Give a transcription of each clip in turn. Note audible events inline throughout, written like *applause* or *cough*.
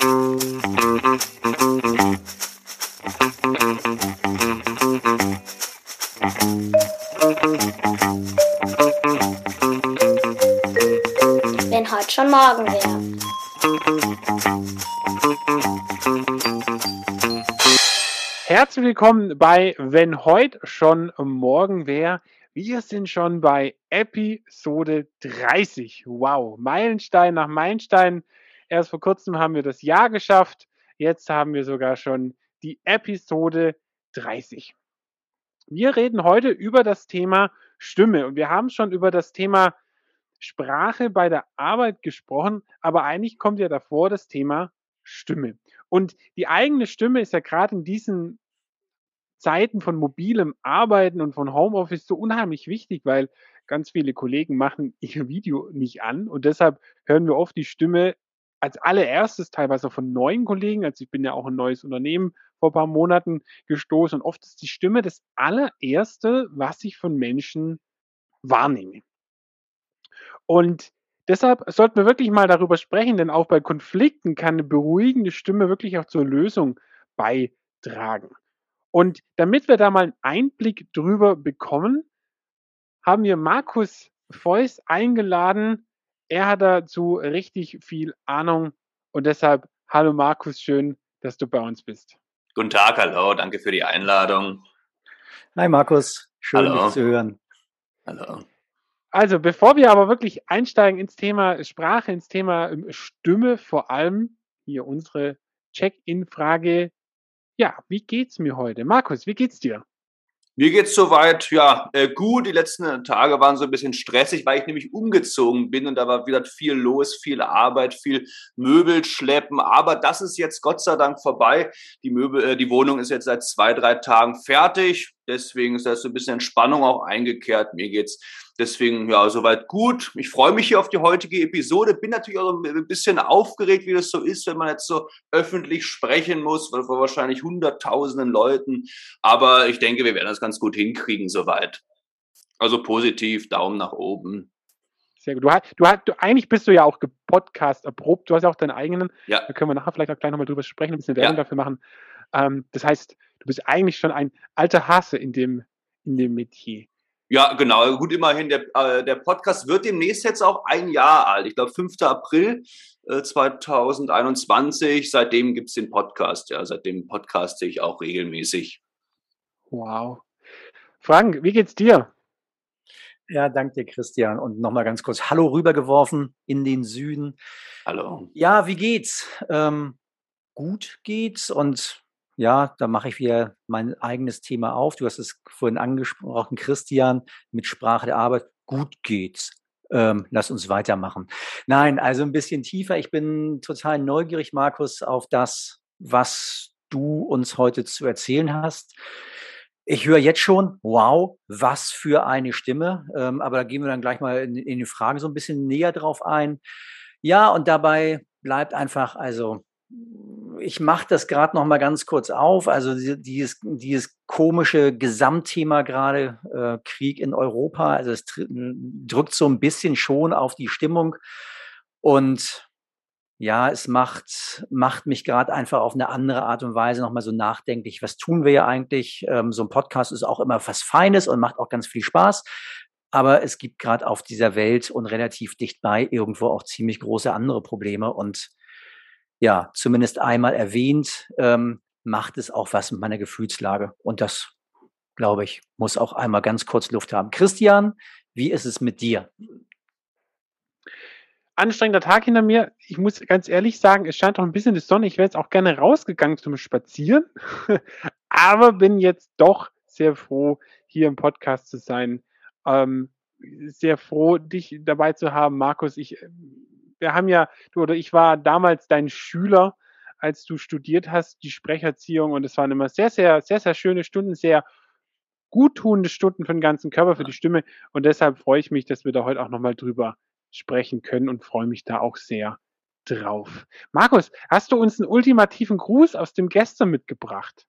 Wenn heute schon morgen wäre. Herzlich willkommen bei Wenn heute schon morgen wäre. Wir sind schon bei Episode 30. Wow, Meilenstein nach Meilenstein. Erst vor kurzem haben wir das Jahr geschafft. Jetzt haben wir sogar schon die Episode 30. Wir reden heute über das Thema Stimme und wir haben schon über das Thema Sprache bei der Arbeit gesprochen, aber eigentlich kommt ja davor das Thema Stimme. Und die eigene Stimme ist ja gerade in diesen Zeiten von mobilem Arbeiten und von Homeoffice so unheimlich wichtig, weil ganz viele Kollegen machen ihr Video nicht an und deshalb hören wir oft die Stimme als allererstes teilweise von neuen Kollegen, also ich bin ja auch ein neues Unternehmen vor ein paar Monaten gestoßen und oft ist die Stimme das allererste, was ich von Menschen wahrnehme. Und deshalb sollten wir wirklich mal darüber sprechen, denn auch bei Konflikten kann eine beruhigende Stimme wirklich auch zur Lösung beitragen. Und damit wir da mal einen Einblick drüber bekommen, haben wir Markus Feuß eingeladen. Er hat dazu richtig viel Ahnung und deshalb, hallo Markus, schön, dass du bei uns bist. Guten Tag, hallo, danke für die Einladung. Hi Markus, schön Hallo. dich zu hören. Hallo. Also, bevor wir aber wirklich einsteigen ins Thema Sprache, ins Thema ähm, Stimme, vor allem hier unsere Check-in-Frage. Ja, wie geht's mir heute? Markus, wie geht's dir? Mir geht's soweit, ja, äh, gut. Die letzten Tage waren so ein bisschen stressig, weil ich nämlich umgezogen bin und da war wieder viel los, viel Arbeit, viel Möbel schleppen. Aber das ist jetzt Gott sei Dank vorbei. Die Möbel, äh, die Wohnung ist jetzt seit zwei, drei Tagen fertig. Deswegen ist da so ein bisschen Entspannung auch eingekehrt. Mir geht's deswegen ja soweit gut. Ich freue mich hier auf die heutige Episode. Bin natürlich auch ein bisschen aufgeregt, wie das so ist, wenn man jetzt so öffentlich sprechen muss, vor wahrscheinlich hunderttausenden Leuten. Aber ich denke, wir werden das ganz gut hinkriegen soweit. Also positiv, Daumen nach oben. Sehr gut. Du, hast, du, hast, du eigentlich bist du ja auch Podcast erprobt. Du hast ja auch deinen eigenen. Ja. Da können wir nachher vielleicht auch gleich nochmal drüber sprechen, ein bisschen Werbung Ja. dafür machen. Ähm, das heißt, du bist eigentlich schon ein alter Hase in dem, in dem Metier. Ja, genau. Gut, immerhin, der, äh, der Podcast wird demnächst jetzt auch ein Jahr alt. Ich glaube, 5. April äh, 2021. Seitdem gibt's den Podcast. Ja, seitdem podcaste ich auch regelmäßig. Wow. Frank, wie geht's dir? Ja, danke dir, Christian. Und nochmal ganz kurz Hallo rübergeworfen in den Süden. Hallo. Ja, wie geht's? Ähm, gut geht's und ja, da mache ich wieder mein eigenes Thema auf. Du hast es vorhin angesprochen, Christian, mit Sprache der Arbeit. Gut geht's. Ähm, lass uns weitermachen. Nein, also ein bisschen tiefer. Ich bin total neugierig, Markus, auf das, was du uns heute zu erzählen hast. Ich höre jetzt schon, wow, was für eine Stimme. Ähm, aber da gehen wir dann gleich mal in, in die Fragen so ein bisschen näher drauf ein. Ja, und dabei bleibt einfach, also ich mache das gerade noch mal ganz kurz auf. Also die- dieses, dieses komische Gesamtthema gerade äh, Krieg in Europa. Also es drückt so ein bisschen schon auf die Stimmung und ja, es macht, macht mich gerade einfach auf eine andere Art und Weise nochmal so nachdenklich. Was tun wir ja eigentlich? Ähm, so ein Podcast ist auch immer was Feines und macht auch ganz viel Spaß. Aber es gibt gerade auf dieser Welt und relativ dicht bei irgendwo auch ziemlich große andere Probleme. Und ja, zumindest einmal erwähnt, ähm, macht es auch was mit meiner Gefühlslage. Und das, glaube ich, muss auch einmal ganz kurz Luft haben. Christian, wie ist es mit dir? Anstrengender Tag hinter mir. Ich muss ganz ehrlich sagen, es scheint auch ein bisschen die Sonne. Ich wäre jetzt auch gerne rausgegangen zum Spazieren, *laughs* aber bin jetzt doch sehr froh, hier im Podcast zu sein. Ähm, sehr froh, dich dabei zu haben, Markus. Ich, wir haben ja, du oder ich war damals dein Schüler, als du studiert hast, die Sprecherziehung, und es waren immer sehr, sehr, sehr, sehr schöne Stunden, sehr guttunende Stunden für den ganzen Körper, für die Stimme. Und deshalb freue ich mich, dass wir da heute auch nochmal drüber sprechen können und freue mich da auch sehr drauf. Markus, hast du uns einen ultimativen Gruß aus dem Gestern mitgebracht?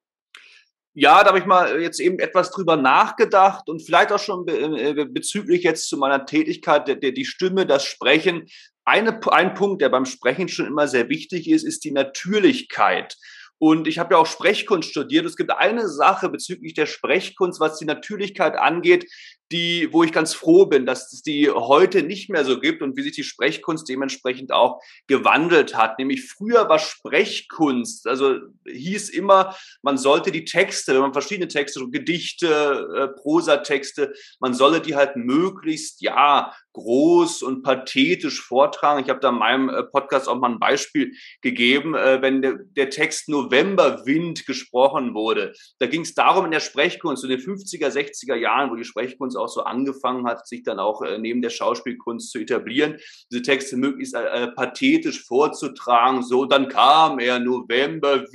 Ja, da habe ich mal jetzt eben etwas drüber nachgedacht und vielleicht auch schon äh, bezüglich jetzt zu meiner Tätigkeit, die Stimme, das Sprechen, eine, ein Punkt, der beim Sprechen schon immer sehr wichtig ist, ist die Natürlichkeit. Und ich habe ja auch Sprechkunst studiert. Es gibt eine Sache bezüglich der Sprechkunst, was die Natürlichkeit angeht, die, wo ich ganz froh bin, dass es die heute nicht mehr so gibt und wie sich die Sprechkunst dementsprechend auch gewandelt hat. Nämlich früher war Sprechkunst, also hieß immer, man sollte die Texte, wenn man verschiedene Texte, Gedichte, äh, Prosatexte, man solle die halt möglichst, ja, groß und pathetisch vortragen. Ich habe da in meinem äh, Podcast auch mal ein Beispiel gegeben, äh, wenn der, Text Novemberwind gesprochen wurde. Da ging es darum in der Sprechkunst in den 50er, 60er Jahren, wo die Sprechkunst auch so angefangen hat, sich dann auch äh, neben der Schauspielkunst zu etablieren, diese Texte möglichst pathetisch vorzutragen. So, dann kam er November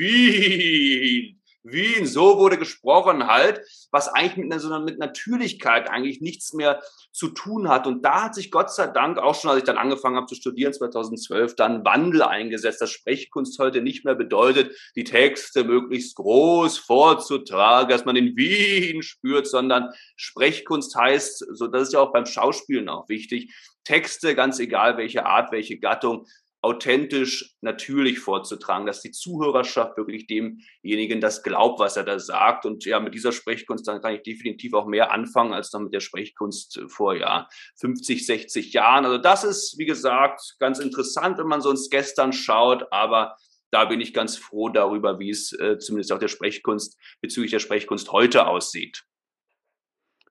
Wien. So wurde gesprochen halt, was eigentlich mit, einer, mit Natürlichkeit eigentlich nichts mehr zu tun hat. Und da hat sich Gott sei Dank auch schon, als ich dann angefangen habe zu studieren, 2012, dann Wandel eingesetzt, dass Sprechkunst heute nicht mehr bedeutet, die Texte möglichst groß vorzutragen, dass man in Wien spürt, sondern Sprechkunst heißt, so das ist ja auch beim Schauspielen auch wichtig, Texte, ganz egal welche Art, welche Gattung, authentisch, natürlich vorzutragen, dass die Zuhörerschaft wirklich demjenigen das glaubt, was er da sagt. Und ja, mit dieser Sprechkunst, dann kann ich definitiv auch mehr anfangen als dann mit der Sprechkunst vor, ja, 50, 60 Jahren. Also das ist, wie gesagt, ganz interessant, wenn man so ins Gestern schaut, aber da bin ich ganz froh darüber, wie es äh, zumindest auch der Sprechkunst bezüglich der Sprechkunst heute aussieht.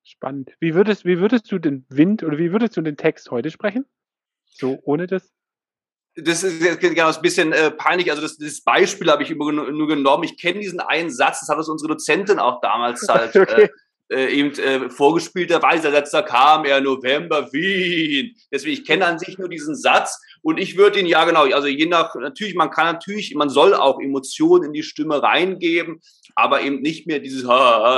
Spannend. Wie würdest, wie würdest du den Wind oder wie würdest du den Text heute sprechen? So ohne das das ist jetzt genau ein bisschen äh, peinlich. Also das, das Beispiel habe ich nur genommen. Ich kenne diesen einen Satz, das hat uns unsere Dozentin auch damals *laughs* halt okay. äh, äh, eben äh, vorgespielt. Der Weißer Satz, da kam er November Wien. Deswegen, ich kenne an sich nur diesen Satz und ich würde ihn, ja genau, also je nach, natürlich, man kann natürlich, man soll auch Emotionen in die Stimme reingeben, aber eben nicht mehr dieses,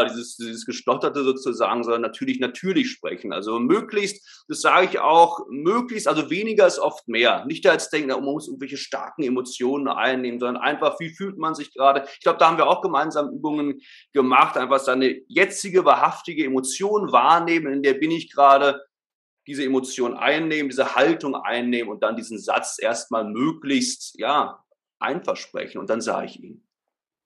dieses, dieses Gestotterte sozusagen, sondern natürlich, natürlich sprechen. Also möglichst, das sage ich auch, möglichst, also weniger ist oft mehr. Nicht als denken, man muss irgendwelche starken Emotionen einnehmen, sondern einfach, wie fühlt man sich gerade? Ich glaube, da haben wir auch gemeinsam Übungen gemacht, einfach seine jetzige, wahrhaftige Emotion wahrnehmen, in der bin ich gerade diese Emotion einnehmen, diese Haltung einnehmen und dann diesen Satz erstmal möglichst, ja, einfach sprechen. Und dann sah ich ihn.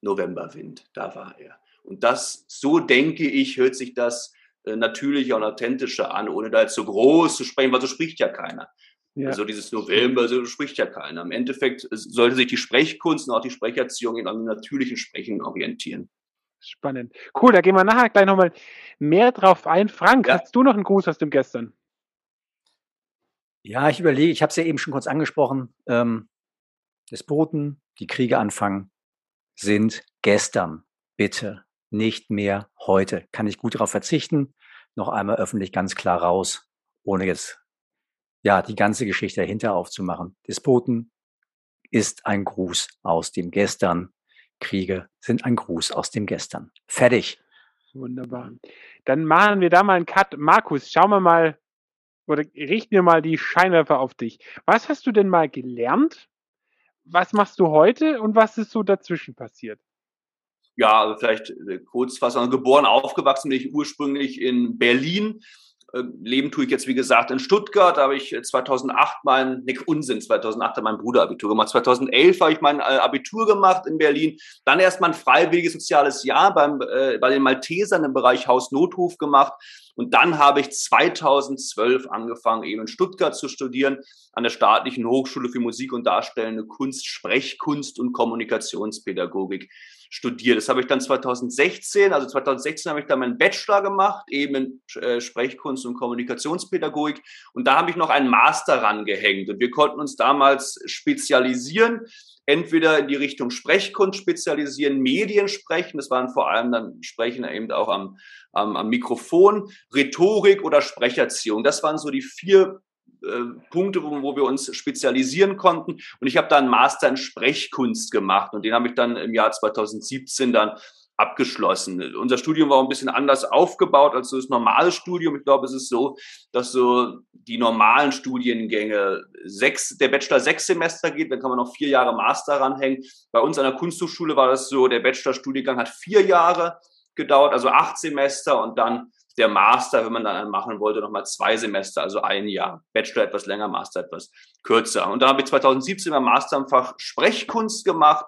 Novemberwind, da war er. Und das, so denke ich, hört sich das äh, natürlicher und authentischer an, ohne da jetzt so groß zu sprechen, weil so spricht ja keiner. Ja. Also dieses November, so spricht ja keiner. Im Endeffekt sollte sich die Sprechkunst und auch die Sprecherziehung in einem natürlichen Sprechen orientieren. Spannend. Cool, da gehen wir nachher gleich nochmal mehr drauf ein. Frank, ja. hast du noch einen Gruß aus dem Gestern? Ja, ich überlege, ich habe es ja eben schon kurz angesprochen. Ähm, Despoten, die Kriege anfangen, sind gestern. Bitte nicht mehr heute. Kann ich gut darauf verzichten. Noch einmal öffentlich ganz klar raus, ohne jetzt ja die ganze Geschichte dahinter aufzumachen. Despoten ist ein Gruß aus dem Gestern. Kriege sind ein Gruß aus dem Gestern. Fertig. Wunderbar. Dann machen wir da mal einen Cut. Markus, schauen wir mal, oder richten wir mal die Scheinwerfer auf dich. Was hast du denn mal gelernt? Was machst du heute und was ist so dazwischen passiert? Ja, also vielleicht äh, kurz fassen. Geboren, aufgewachsen bin ich ursprünglich in Berlin. Ähm, leben tue ich jetzt, wie gesagt, in Stuttgart. Da habe ich 2008 äh, mein, ne, Unsinn, 2008 hat mein Bruder Abitur gemacht. 2011 habe ich mein äh, Abitur gemacht in Berlin. Dann erst mal ein freiwilliges soziales Jahr beim, äh, bei den Maltesern im Bereich Hausnotruf gemacht. Und dann habe ich 2012 angefangen, eben in Stuttgart zu studieren, an der Staatlichen Hochschule für Musik und Darstellende Kunst, Sprechkunst und Kommunikationspädagogik studiert. Das habe ich dann 2016, also 2016 habe ich dann meinen Bachelor gemacht, eben in äh, Sprechkunst und Kommunikationspädagogik. Und da habe ich noch einen Master rangehängt. Und wir konnten uns damals spezialisieren entweder in die Richtung Sprechkunst spezialisieren, Medien sprechen, das waren vor allem dann Sprechen eben auch am, am, am Mikrofon, Rhetorik oder Sprecherziehung. Das waren so die vier äh, Punkte, wo, wo, wir uns spezialisieren konnten. Und ich habe da einen Master in Sprechkunst gemacht und den habe ich dann im Jahr 2017 dann abgeschlossen. Unser Studium war ein bisschen anders aufgebaut als das normale Studium. Ich glaube, es ist so, dass so die normalen Studiengänge sechs, der Bachelor sechs Semester geht, dann kann man noch vier Jahre Master ranhängen. Bei uns an der Kunsthochschule war das so, der Bachelorstudiengang hat vier Jahre gedauert, also acht Semester und dann der Master, wenn man dann machen wollte, nochmal zwei Semester, also ein Jahr. Bachelor etwas länger, Master etwas kürzer. Und dann habe ich 2017 mein Master im Fach Sprechkunst gemacht.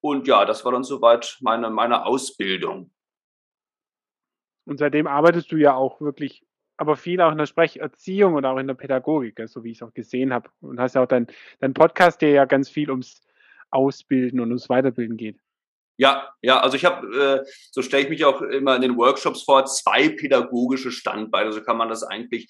Und ja, das war dann soweit meine, meine Ausbildung. Und seitdem arbeitest du ja auch wirklich, aber viel auch in der Sprecherziehung und auch in der Pädagogik, so wie ich es auch gesehen habe. Und hast ja auch deinen dein Podcast, der ja ganz viel ums Ausbilden und ums Weiterbilden geht. Ja, ja, also ich habe, äh, so stelle ich mich auch immer in den Workshops vor, zwei pädagogische Standbeine. So kann man das eigentlich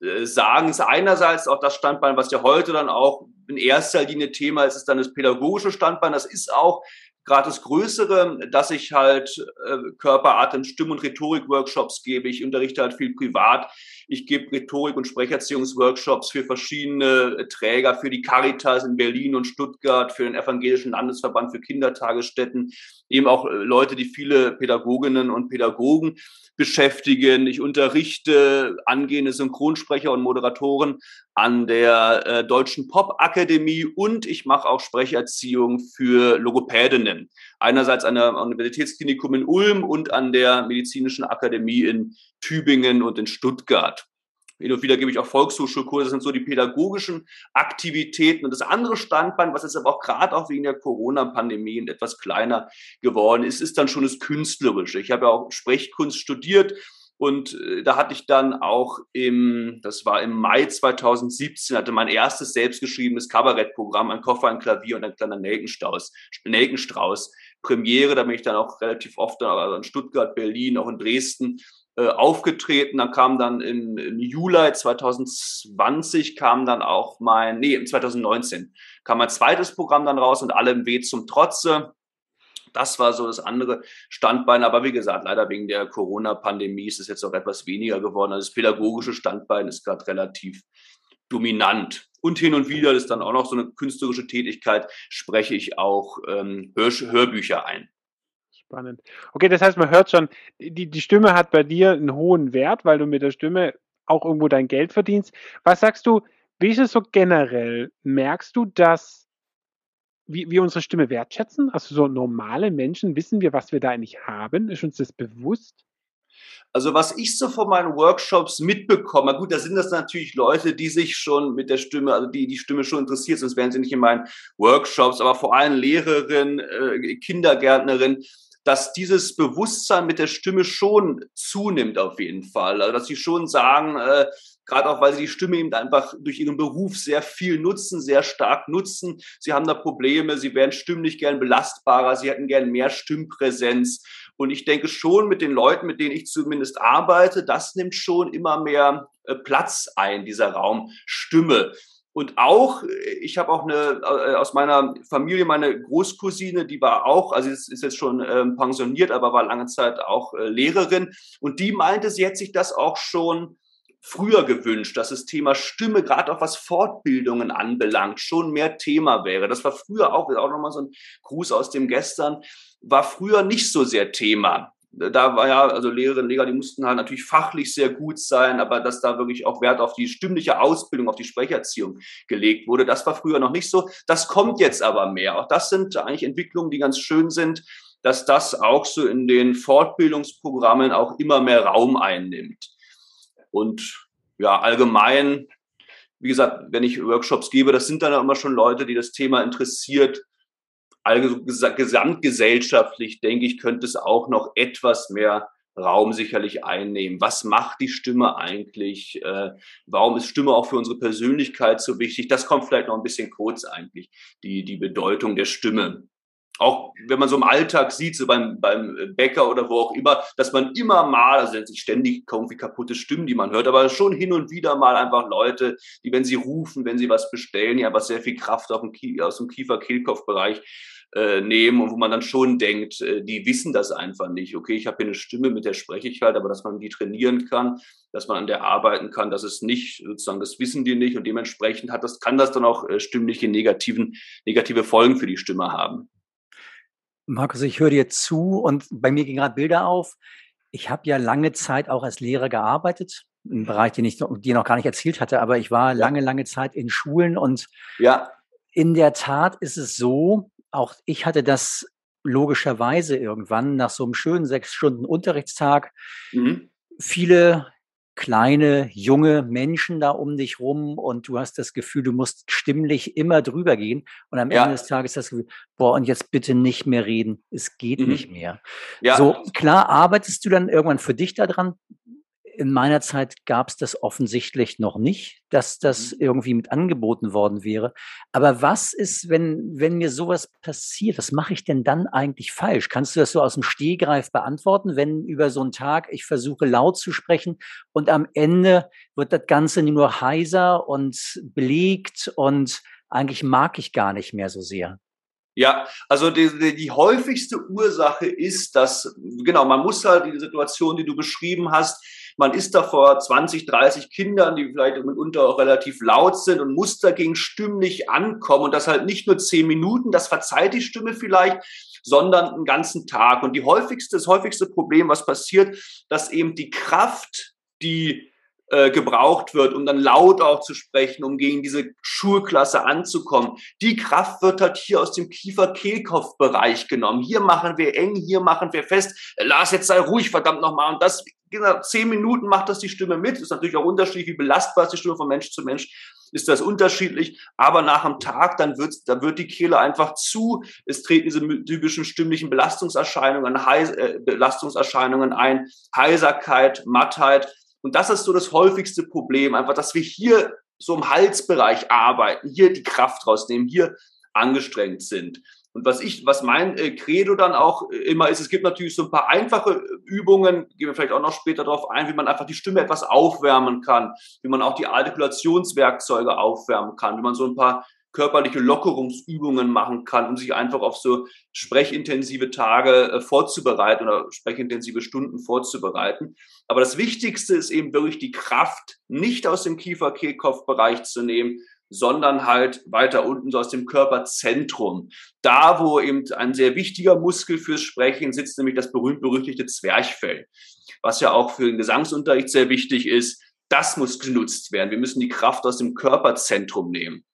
äh, sagen. Es ist einerseits auch das Standbein, was ja heute dann auch in erster Linie Thema ist, ist dann das pädagogische Standbein. Das ist auch gerade das Größere, dass ich halt äh, Körper, Atem, Stimm- und Rhetorik-Workshops gebe. Ich unterrichte halt viel privat. Ich gebe Rhetorik- und Sprecherziehungsworkshops für verschiedene äh, Träger, für die Caritas in Berlin und Stuttgart, für den Evangelischen Landesverband für Kindertagesstätten, eben auch äh, Leute, die viele Pädagoginnen und Pädagogen beschäftigen. Ich unterrichte angehende Synchronsprecher und Moderatoren an der äh, Deutschen Pop-Akademie und ich mache auch Sprecherziehung für Logopädinnen. Einerseits an der Universitätsklinikum in Ulm und an der Medizinischen Akademie in Tübingen und in Stuttgart. Hin und wieder gebe ich auch Volkshochschulkurse, das sind so die pädagogischen Aktivitäten. Und das andere Standbein, was jetzt aber auch gerade auch wegen der Corona-Pandemie etwas kleiner geworden ist, ist dann schon das Künstlerische. Ich habe ja auch Sprechkunst studiert und äh, da hatte ich dann auch im, das war im Mai 2017, hatte mein erstes selbstgeschriebenes Kabarettprogramm, ein Koffer, ein Klavier und ein kleiner Nelkenstrauß, Nelkenstrauß. Premiere, da bin ich dann auch relativ oft dann, in Stuttgart, Berlin, auch in Dresden äh, aufgetreten. Dann kam dann im, im Juli 2020 kam dann auch mein, nee, 2019 kam mein zweites Programm dann raus und alle im Weh zum Trotze. Das war so das andere Standbein. Aber wie gesagt, leider wegen der Corona-Pandemie ist es jetzt auch etwas weniger geworden. Also das pädagogische Standbein ist gerade relativ dominant. Und hin und wieder ist dann auch noch so eine künstlerische Tätigkeit, spreche ich auch ähm, Hör Hörbücher ein. Spannend. Okay, das heißt, man hört schon, die, die Stimme hat bei dir einen hohen Wert, weil du mit der Stimme auch irgendwo dein Geld verdienst. Was sagst du, wie ist es so generell? Merkst du, dass wir, wir unsere Stimme wertschätzen? Also so normale Menschen, wissen wir, was wir da eigentlich haben? Ist uns das bewusst? Also was ich so von meinen Workshops mitbekomme, gut, da sind das natürlich Leute, die sich schon mit der Stimme, also die die Stimme schon interessiert, sonst wären sie nicht in meinen Workshops, aber vor allem Lehrerinnen, äh, Kindergärtnerinnen, dass dieses Bewusstsein mit der Stimme schon zunimmt auf jeden Fall. Also dass sie schon sagen, äh, gerade auch weil sie die Stimme eben einfach durch ihren Beruf sehr viel nutzen, sehr stark nutzen. Sie haben da Probleme, sie wären stimmlich gern belastbarer, sie hätten gern mehr Stimmpräsenz. Und ich denke schon mit den Leuten, mit denen ich zumindest arbeite, das nimmt schon immer mehr äh, Platz ein, dieser Raum Stimme. Und auch, ich habe auch eine äh, aus meiner Familie, meine Großcousine, die war auch, also ist, ist jetzt schon ähm, pensioniert, aber war lange Zeit auch äh, Lehrerin. Und die meinte, sie hätte sich das auch schon früher gewünscht, dass das Thema Stimme, gerade auch was Fortbildungen anbelangt, schon mehr Thema wäre. Das war früher auch, auch nochmal so ein Gruß aus dem Gestern, war früher nicht so sehr Thema da war ja, also Lehrerinnen, Lehrer, die mussten halt natürlich fachlich sehr gut sein, aber dass da wirklich auch Wert auf die stimmliche Ausbildung, auf die Sprecherziehung gelegt wurde, das war früher noch nicht so. Das kommt jetzt aber mehr. Auch das sind eigentlich Entwicklungen, die ganz schön sind, dass das auch so in den Fortbildungsprogrammen auch immer mehr Raum einnimmt. Und ja, allgemein, wie gesagt, wenn ich Workshops gebe, das sind dann immer schon Leute, die das Thema interessiert also gesamtgesellschaftlich, denke ich, könnte es auch noch etwas mehr Raum sicherlich einnehmen. Was macht die Stimme eigentlich? Äh, warum ist Stimme auch für unsere Persönlichkeit so wichtig? Das kommt vielleicht noch ein bisschen kurz eigentlich, die, die Bedeutung der Stimme. Auch wenn man so im Alltag sieht, so beim, beim Bäcker oder wo auch immer, dass man immer mal, also nicht ständig irgendwie kaputte Stimmen, die man hört, aber schon hin und wieder mal einfach Leute, die, wenn sie rufen, wenn sie was bestellen, ja, was sehr viel Kraft aus dem, Kiefer-Kehlkopf-Bereich äh, nehmen und wo man dann schon denkt, äh, die wissen das einfach nicht. Okay, ich habe hier eine Stimme, mit der spreche ich halt, aber dass man die trainieren kann, dass man an der arbeiten kann, das ist nicht, sozusagen, das wissen die nicht und dementsprechend hat das, kann das dann auch äh, stimmliche negativen, negative Folgen für die Stimme haben. Markus, ich höre dir zu und bei mir gehen gerade Bilder auf. Ich habe ja lange Zeit auch als Lehrer gearbeitet, im Bereich, den ich dir noch gar nicht erzählt hatte, aber ich war lange, lange Zeit in Schulen und ja. in der Tat ist es so, auch ich hatte das logischerweise irgendwann nach so einem schönen sechs Stunden Unterrichtstag. Mhm. viele kleine, junge Menschen da um dich rum und du hast das Gefühl, du musst stimmlich immer drüber gehen und am ja. Ende des Tages das Gefühl, boah, und jetzt bitte nicht mehr reden, es geht mhm. nicht mehr. Ja. So, klar arbeitest du dann irgendwann für dich daran, in meiner Zeit gab es das offensichtlich noch nicht, dass das mhm. irgendwie mit angeboten worden wäre. Aber was ist, wenn, wenn mir sowas passiert? Was mache ich denn dann eigentlich falsch? Kannst du das so aus dem Stehgreif beantworten, wenn über so einen Tag ich versuche laut zu sprechen und am Ende wird das Ganze nur heiser und belegt und eigentlich mag ich gar nicht mehr so sehr? Ja, also die, die, die häufigste Ursache ist, dass, genau, man muss halt die Situation, die du beschrieben hast, man ist da vor 20, 30 Kindern, die vielleicht mitunter auch relativ laut sind und muss dagegen stimmlich ankommen und das halt nicht nur zehn Minuten, das verzeiht die Stimme vielleicht, sondern einen ganzen Tag. Und die häufigste, das häufigste Problem, was passiert, dass eben die Kraft, die äh, gebraucht wird, um dann laut auch zu sprechen, um gegen diese Schulklasse anzukommen. Die Kraft wird halt hier aus dem Kiefer-Kehlkopf-Bereich genommen. Hier machen wir eng, hier machen wir fest. Lars, jetzt sei ruhig, verdammt nochmal. Und das, genau, zehn Minuten macht das die Stimme mit. Ist natürlich auch unterschiedlich, wie belastbar ist die Stimme von Mensch zu Mensch ist das unterschiedlich, aber nach einem Tag, dann wird, dann wird die Kehle einfach zu, es treten diese typischen stimmlichen Belastungserscheinungen, Heis, äh, Belastungserscheinungen ein, Heiserkeit, Mattheit, und das ist so das häufigste Problem, einfach, dass wir hier so im Halsbereich arbeiten, hier die Kraft rausnehmen, hier angestrengt sind. Und was ich, was mein äh, Credo dann auch äh, immer ist, es gibt natürlich so ein paar einfache Übungen, gehen wir vielleicht auch noch später darauf ein, wie man einfach die Stimme etwas aufwärmen kann, wie man auch die Artikulationswerkzeuge aufwärmen kann, wie man so ein paar körperliche Lockerungsübungen machen kann, um sich einfach auf so sprechintensive Tage äh, vorzubereiten oder sprechintensive Stunden vorzubereiten. Aber das Wichtigste ist eben wirklich die Kraft nicht aus dem Kiefer-Kehlkopf-Bereich zu nehmen, sondern halt weiter unten so aus dem Körperzentrum. Da, wo eben ein sehr wichtiger Muskel fürs Sprechen sitzt, nämlich das berühmt-berüchtigte Zwerchfell, was ja auch für den Gesangsunterricht sehr wichtig ist. Das muss genutzt werden. Wir müssen die Kraft aus dem Körperzentrum nehmen.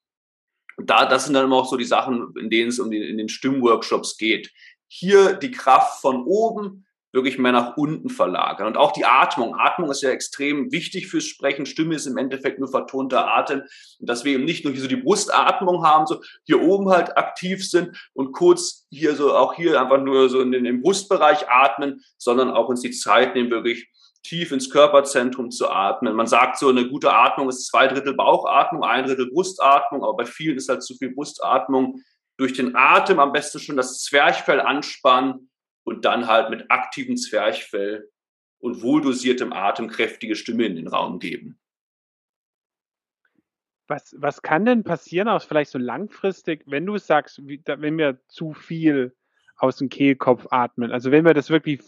Da, das sind dann immer auch so die Sachen, in denen es um die, in den Stimmworkshops geht. Hier die Kraft von oben wirklich mehr nach unten verlagern. Und auch die Atmung. Atmung ist ja extrem wichtig fürs Sprechen. Stimme ist im Endeffekt nur vertonter Atem. Und dass wir eben nicht nur hier so die Brustatmung haben, so hier oben halt aktiv sind und kurz hier so auch hier einfach nur so in den, Brustbereich atmen, sondern auch uns die Zeit nehmen, wirklich tief ins Körperzentrum zu atmen. Man sagt so, eine gute Atmung ist zwei Drittel Bauchatmung, ein Drittel Brustatmung, aber bei vielen ist halt zu viel Brustatmung. Durch den Atem am besten schon das Zwerchfell anspannen und dann halt mit aktivem Zwerchfell und wohldosiertem Atem kräftige Stimme in den Raum geben. Was, was kann denn passieren, auch vielleicht so langfristig, wenn du sagst, wenn wir zu viel aus dem Kehlkopf atmen? Also wenn wir das wirklich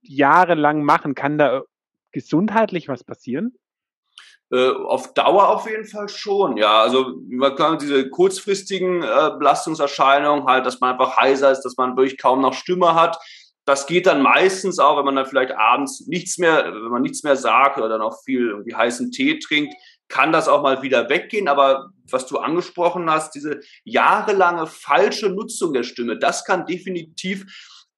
jahrelang machen, kann da gesundheitlich was passieren? Äh, auf Dauer auf jeden Fall schon, ja. Also man kann diese kurzfristigen äh, Belastungserscheinungen halt, dass man einfach heiser ist, dass man wirklich kaum noch Stimme hat. Das geht dann meistens auch, wenn man dann vielleicht abends nichts mehr, wenn man nichts mehr sagt oder dann auch viel irgendwie heißen Tee trinkt, kann das auch mal wieder weggehen. Aber was du angesprochen hast, diese jahrelange falsche Nutzung der Stimme, das kann definitiv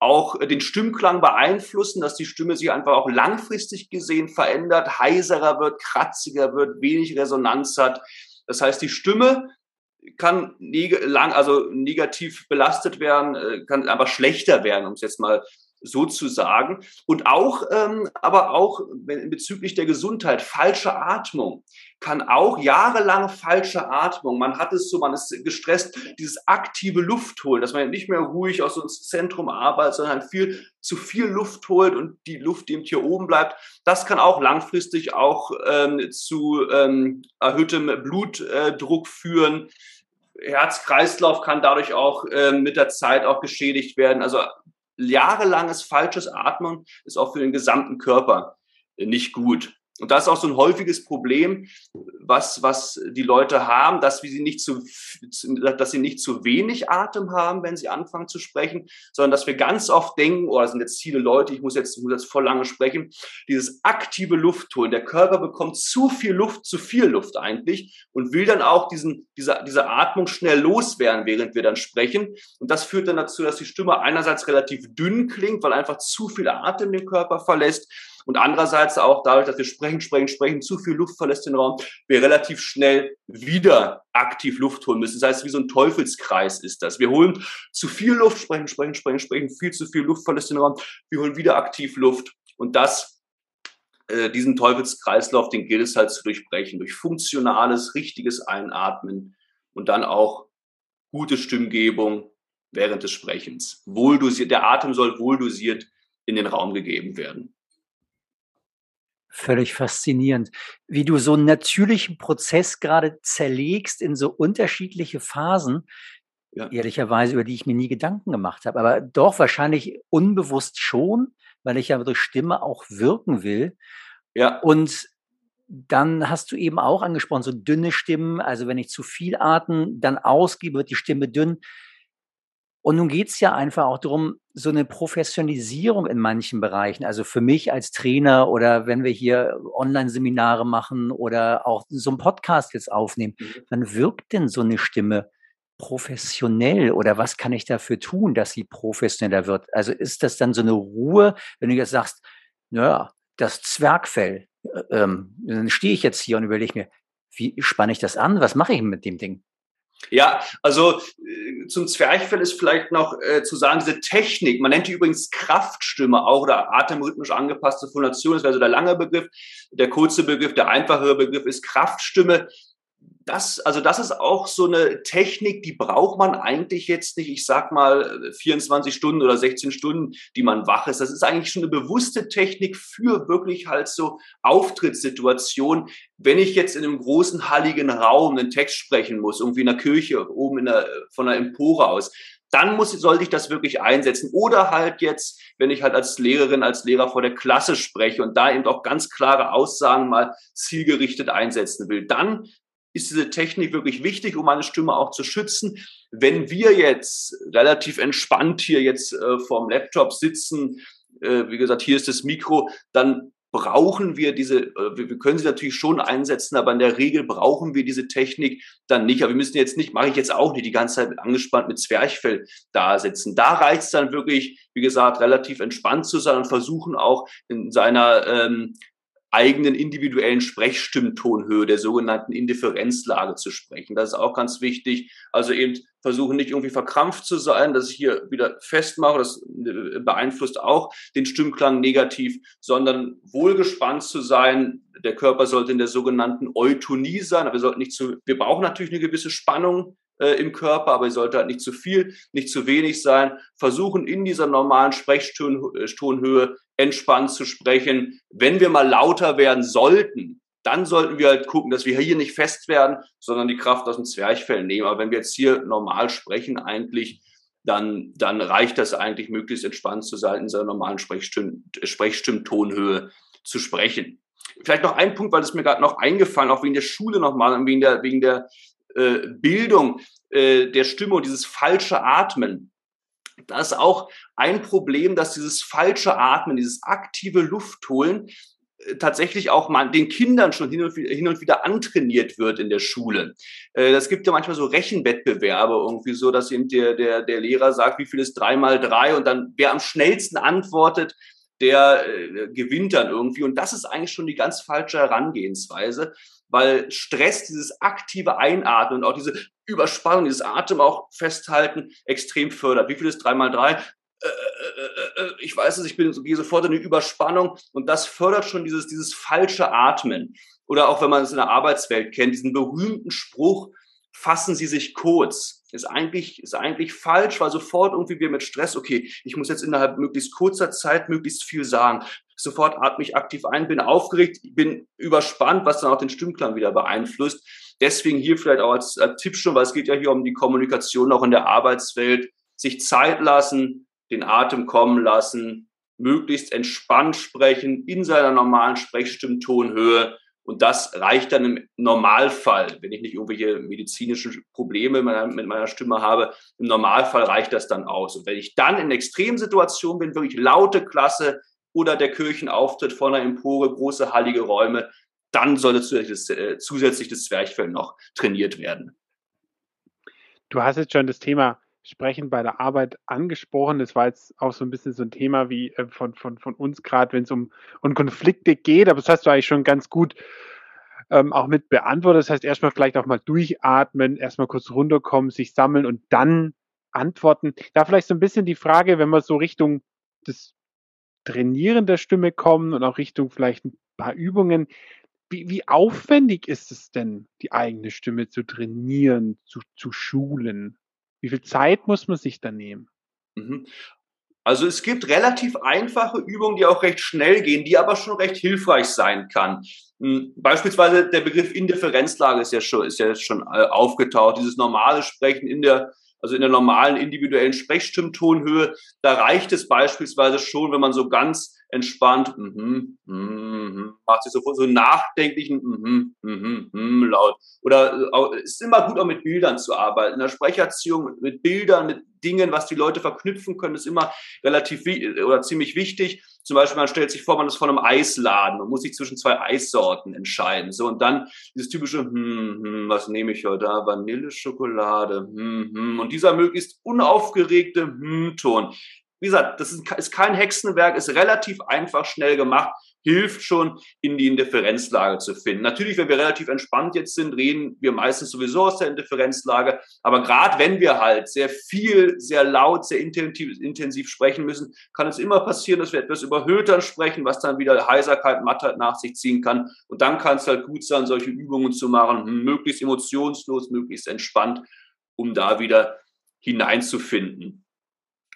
auch den Stimmklang beeinflussen, dass die Stimme sich einfach auch langfristig gesehen verändert, heiserer wird, kratziger wird, wenig Resonanz hat. Das heißt, die Stimme kann neg lang, also negativ belastet werden, äh, kann aber schlechter werden, um es jetzt mal sozusagen. Und auch, ähm, aber auch bezüglich der Gesundheit, falsche Atmung kann auch jahrelang falsche Atmung. Man hat es so, man ist gestresst, dieses aktive Luft holen, dass man nicht mehr ruhig aus so Zentrum arbeitet, sondern viel zu viel Luft holt und die Luft, die eben hier oben bleibt, das kann auch langfristig auch ähm, zu ähm, erhöhtem Blutdruck führen. Herzkreislauf kann dadurch auch ähm, mit der Zeit auch geschädigt werden. Also jahrelanges falsches Atmen ist auch für den gesamten Körper nicht gut. Und das ist auch so ein häufiges Problem, was, was die Leute haben, dass sie nicht zu, dass sie nicht zu wenig Atem haben, wenn sie anfangen zu sprechen, sondern dass wir ganz oft denken, oh, das sind jetzt viele Leute, ich muss jetzt, muss jetzt voll lange sprechen, dieses aktive Luft holen. Der Körper bekommt zu viel Luft, zu viel Luft eigentlich und will dann auch diesen, diese, diese Atmung schnell loswerden, während wir dann sprechen. Und das führt dann dazu, dass die Stimme einerseits relativ dünn klingt, weil einfach zu viel Atem den Körper verlässt Und andererseits auch dadurch, dass wir sprechen, sprechen, sprechen, zu viel Luft verlässt den Raum, wir relativ schnell wieder aktiv Luft holen müssen. Das heißt, wie so ein Teufelskreis ist das. Wir holen zu viel Luft, sprechen, sprechen, sprechen, sprechen, viel zu viel Luft verlässt den Raum. Wir holen wieder aktiv Luft. Und das äh, diesen Teufelskreislauf, den gilt es halt zu durchbrechen durch funktionales, richtiges Einatmen und dann auch gute Stimmgebung während des Sprechens. Wohldosiert, der Atem soll wohldosiert in den Raum gegeben werden. Völlig faszinierend, wie du so einen natürlichen Prozess gerade zerlegst in so unterschiedliche Phasen, ja. ehrlicherweise, über die ich mir nie Gedanken gemacht habe, aber doch wahrscheinlich unbewusst schon, weil ich ja durch Stimme auch wirken will. Ja. Und dann hast du eben auch angesprochen, so dünne Stimmen, also wenn ich zu viel atme, dann ausgebe, wird die Stimme dünn. Und nun geht's ja einfach auch darum, so eine Professionalisierung in manchen Bereichen. Also für mich als Trainer oder wenn wir hier Online-Seminare machen oder auch so einen Podcast jetzt aufnehmen, mhm. wann wirkt denn so eine Stimme professionell oder was kann ich dafür tun, dass sie professioneller wird? Also ist das dann so eine Ruhe, wenn du jetzt sagst, naja, das Zwergfell, äh, ähm, dann stehe ich jetzt hier und überlege mir, wie spanne ich das an? Was mache ich mit dem Ding? Ja, also äh, zum Zwerchfell ist vielleicht noch äh, zu sagen, diese Technik, man nennt die übrigens Kraftstimme auch oder atemrhythmisch angepasste Phonation, das wäre so der lange Begriff. Der kurze Begriff, der einfachere Begriff ist Kraftstimme das, also das ist auch so eine Technik, die braucht man eigentlich jetzt nicht, ich sag mal 24 Stunden oder 16 Stunden, die man wach ist. Das ist eigentlich schon eine bewusste Technik für wirklich halt so Auftrittssituationen. Wenn ich jetzt in einem großen, halligen Raum einen Text sprechen muss, irgendwie in der Kirche, oben in der, von der Empore aus, dann muss, sollte ich das wirklich einsetzen. Oder halt jetzt, wenn ich halt als Lehrerin, als Lehrer vor der Klasse spreche und da eben auch ganz klare Aussagen mal zielgerichtet einsetzen will, dann ist diese Technik wirklich wichtig, um meine Stimme auch zu schützen. Wenn wir jetzt relativ entspannt hier jetzt äh, vorm Laptop sitzen, äh, wie gesagt, hier ist das Mikro, dann brauchen wir diese, äh, wir können sie natürlich schon einsetzen, aber in der Regel brauchen wir diese Technik dann nicht. Aber wir müssen jetzt nicht, mache ich jetzt auch nicht die ganze Zeit angespannt mit Zwerchfell da sitzen. Da reicht es dann wirklich, wie gesagt, relativ entspannt zu sein und versuchen auch in seiner ähm, eigenen individuellen Sprechstimmtonhöhe, der sogenannten Indifferenzlage zu sprechen. Das ist auch ganz wichtig. Also eben versuchen nicht irgendwie verkrampft zu sein, dass ich hier wieder festmache, das äh, beeinflusst auch den Stimmklang negativ, sondern wohlgespannt zu sein. Der Körper sollte in der sogenannten Eutonie sein, aber wir sollten nicht zu, wir brauchen natürlich eine gewisse Spannung äh, im Körper, aber es sollte halt nicht zu viel, nicht zu wenig sein. Versuchen in dieser normalen Sprechtonhöhe entspannt zu sprechen. Wenn wir mal lauter werden sollten, dann sollten wir halt gucken, dass wir hier nicht fest werden, sondern die Kraft aus dem Zwerchfell nehmen. Aber wenn wir jetzt hier normal sprechen eigentlich, dann, dann reicht das eigentlich, möglichst entspannt zu sein, in seiner normalen Sprechstimm Sprechstimmtonhöhe zu sprechen. Vielleicht noch ein Punkt, weil es mir gerade noch eingefallen, auch wegen der Schule nochmal, wegen der, wegen der äh, Bildung äh, der Stimme und dieses falsche Atmen. Da ist auch ein Problem, dass dieses falsche Atmen, dieses aktive Luftholen äh, tatsächlich auch mal den Kindern schon hin und, wieder, antrainiert wird in der Schule. Das gibt ja manchmal so Rechenwettbewerbe irgendwie so, dass eben der, der, der Lehrer sagt, wie viel ist drei mal drei und dann wer am schnellsten antwortet, der gewinnt dann irgendwie. Und das ist eigentlich schon die ganz falsche Herangehensweise, weil Stress, dieses aktive Einatmen und auch diese Überspannung, dieses Atem auch festhalten, extrem fördert. Wie viel ist drei mal drei? Äh, äh, äh, ich weiß es, ich bin gehe sofort in eine Überspannung und das fördert schon dieses, dieses falsche Atmen. Oder auch wenn man es in der Arbeitswelt kennt, diesen berühmten Spruch, fassen Sie sich kurz. Ist eigentlich, ist eigentlich falsch, weil sofort irgendwie wir mit Stress, okay, ich muss jetzt innerhalb möglichst kurzer Zeit möglichst viel sagen. Sofort atme ich aktiv ein, bin aufgeregt, bin überspannt, was dann auch den Stimmklang wieder beeinflusst. Deswegen hier vielleicht auch als, als Tipp schon, weil es geht ja hier um die Kommunikation auch in der Arbeitswelt, sich Zeit lassen, den Atem kommen lassen, möglichst entspannt sprechen in seiner normalen Sprechstimmtonhöhe und das reicht dann im Normalfall, wenn ich nicht irgendwelche medizinischen Probleme mit meiner Stimme habe. Im Normalfall reicht das dann aus. Und wenn ich dann in Extremsituationen bin, wirklich laute Klasse oder der Kirchenauftritt vor einer Empore, große hallige Räume, dann sollte zusätzlich das, äh, zusätzlich das Zwerchfell noch trainiert werden. Du hast jetzt schon das Thema Sprechen bei der Arbeit angesprochen. Das war jetzt auch so ein bisschen so ein Thema wie äh, von, von, von uns gerade, wenn es um, um Konflikte geht. Aber das hast du eigentlich schon ganz gut ähm, auch mit beantwortet. Das heißt, erstmal vielleicht auch mal durchatmen, erstmal kurz runterkommen, sich sammeln und dann antworten. Da vielleicht so ein bisschen die Frage, wenn wir so Richtung des Trainieren der Stimme kommen und auch Richtung vielleicht ein paar Übungen. Wie, wie aufwendig ist es denn, die eigene Stimme zu trainieren, zu, zu schulen? Wie viel Zeit muss man sich da nehmen? Mhm. Also es gibt relativ einfache Übungen, die auch recht schnell gehen, die aber schon recht hilfreich sein kann. Hm, beispielsweise der Begriff Indifferenzlage ist ja schon, ist ja schon äh, aufgetaucht. Dieses normale Sprechen in der also in der normalen individuellen Sprechstimmtonhöhe, da reicht es beispielsweise schon, wenn man so ganz entspannt mm, mm, macht sich so so nachdenklichen mm, mm, mm, laut. Oder es ist immer gut, auch mit Bildern zu arbeiten. In der Sprecherziehung mit Bildern, mit Dingen, was die Leute verknüpfen können, ist immer relativ oder ziemlich wichtig. Zum Beispiel, man stellt sich vor, man ist vor einem Eisladen und muss sich zwischen zwei Eissorten entscheiden. So, und dann dieses typische, hm, hm, was nehme ich heute? Vanilleschokolade, hm, hm. Und dieser möglichst unaufgeregte Hm-Ton. Wie gesagt, das ist kein Hexenwerk, ist relativ einfach, schnell gemacht hilft schon, in die Indifferenzlage zu finden. Natürlich, wenn wir relativ entspannt jetzt sind, reden wir meistens sowieso aus der Indifferenzlage. Aber gerade wenn wir halt sehr viel, sehr laut, sehr intensiv, intensiv sprechen müssen, kann es immer passieren, dass wir etwas überhöhter sprechen, was dann wieder Heiserkeit, Mattheit nach sich ziehen kann. Und dann kann es halt gut sein, solche Übungen zu machen, möglichst emotionslos, möglichst entspannt, um da wieder hineinzufinden.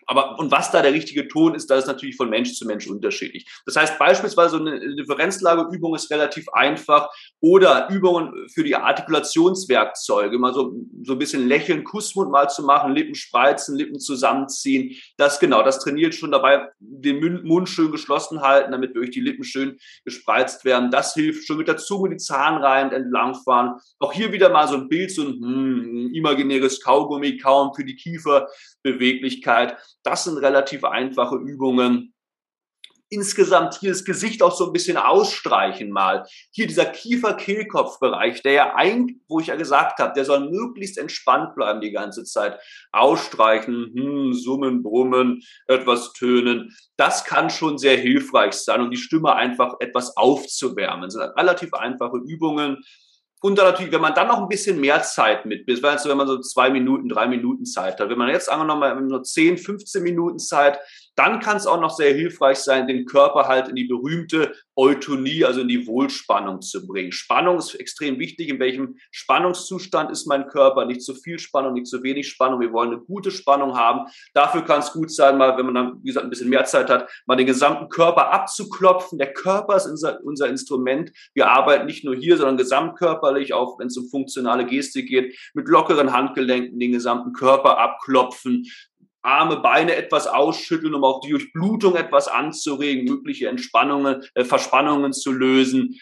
Aber und was da der richtige Ton ist, das ist natürlich von Mensch zu Mensch unterschiedlich. Das heißt beispielsweise eine Differenzlageübung ist relativ einfach oder Übungen für die Artikulationswerkzeuge, mal so, so ein bisschen lächeln, Kussmund mal zu machen, Lippen spreizen, Lippen zusammenziehen. Das genau, das trainiert schon dabei, den Mund schön geschlossen halten, damit durch die Lippen schön gespreizt werden. Das hilft schon mit der Zunge die Zahnreihen entlangfahren. Auch hier wieder mal so ein Bild, so ein, hm, imaginäres Kaugummi kaum für die Kieferbeweglichkeit. Das sind relativ einfache Übungen. Insgesamt hier das Gesicht auch so ein bisschen ausstreichen mal. Hier dieser Kiefer-Kehlkopf-Bereich, der ja eigentlich, wo ich ja gesagt habe, der soll möglichst entspannt bleiben die ganze Zeit. Ausstreichen, hm, summen, brummen, etwas tönen. Das kann schon sehr hilfreich sein, um die Stimme einfach etwas aufzuwärmen. Das sind relativ einfache Übungen. Und dann natürlich, wenn man dann noch ein bisschen mehr Zeit mit, wenn man so zwei Minuten, drei Minuten Zeit hat, wenn man jetzt angenommen nur 10, 15 Minuten Zeit, dann kann es auch noch sehr hilfreich sein, den Körper halt in die berühmte Eutonie, also in die Wohlspannung zu bringen. Spannung ist extrem wichtig. In welchem Spannungszustand ist mein Körper? Nicht zu viel Spannung, nicht zu wenig Spannung. Wir wollen eine gute Spannung haben. Dafür kann es gut sein, mal, wenn man dann, wie gesagt, ein bisschen mehr Zeit hat, mal den gesamten Körper abzuklopfen. Der Körper ist unser, unser Instrument. Wir arbeiten nicht nur hier, sondern gesamtkörperlich, auch wenn es um funktionale Gestik geht, mit lockeren Handgelenken den gesamten Körper abklopfen, Arme, Beine etwas ausschütteln, um auch die Durchblutung etwas anzuregen, mögliche Entspannungen, äh, Verspannungen zu lösen.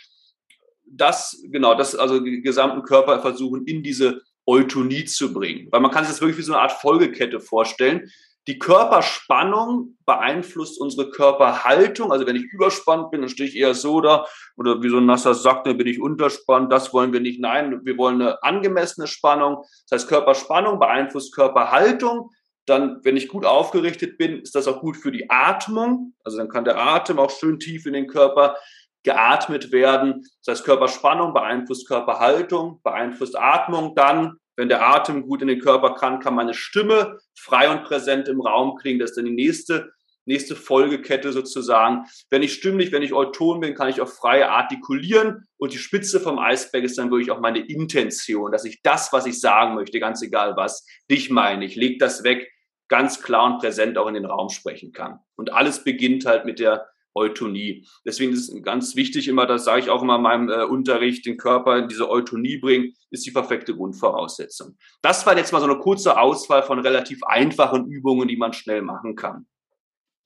Das, genau, das, also den gesamten Körper versuchen, in diese Eutonie zu bringen. Weil man kann sich das wirklich wie so eine Art Folgekette vorstellen. Die Körperspannung beeinflusst unsere Körperhaltung. Also wenn ich überspannt bin, dann stehe ich eher so da. Oder wie so ein nasser Sack, dann bin ich unterspannt. Das wollen wir nicht. Nein, wir wollen eine angemessene Spannung. Das heißt, Körperspannung beeinflusst Körperhaltung. Dann, wenn ich gut aufgerichtet bin, ist das auch gut für die Atmung. Also dann kann der Atem auch schön tief in den Körper geatmet werden. Das heißt, Körperspannung beeinflusst Körperhaltung, beeinflusst Atmung. Dann, wenn der Atem gut in den Körper kann, kann meine Stimme frei und präsent im Raum klingen. Das ist dann die nächste, nächste Folgekette sozusagen. Wenn ich stimmlich, wenn ich Euton bin, kann ich auch frei artikulieren. Und die Spitze vom Eisberg ist dann wirklich auch meine Intention, dass ich das, was ich sagen möchte, ganz egal was, dich meine. Ich lege das weg ganz klar und präsent auch in den Raum sprechen kann. Und alles beginnt halt mit der Eutonie. Deswegen ist es ganz wichtig immer, das sage ich auch immer in meinem äh, Unterricht, den Körper in diese Eutonie bringen, ist die perfekte Grundvoraussetzung. Das war jetzt mal so eine kurze Auswahl von relativ einfachen Übungen, die man schnell machen kann.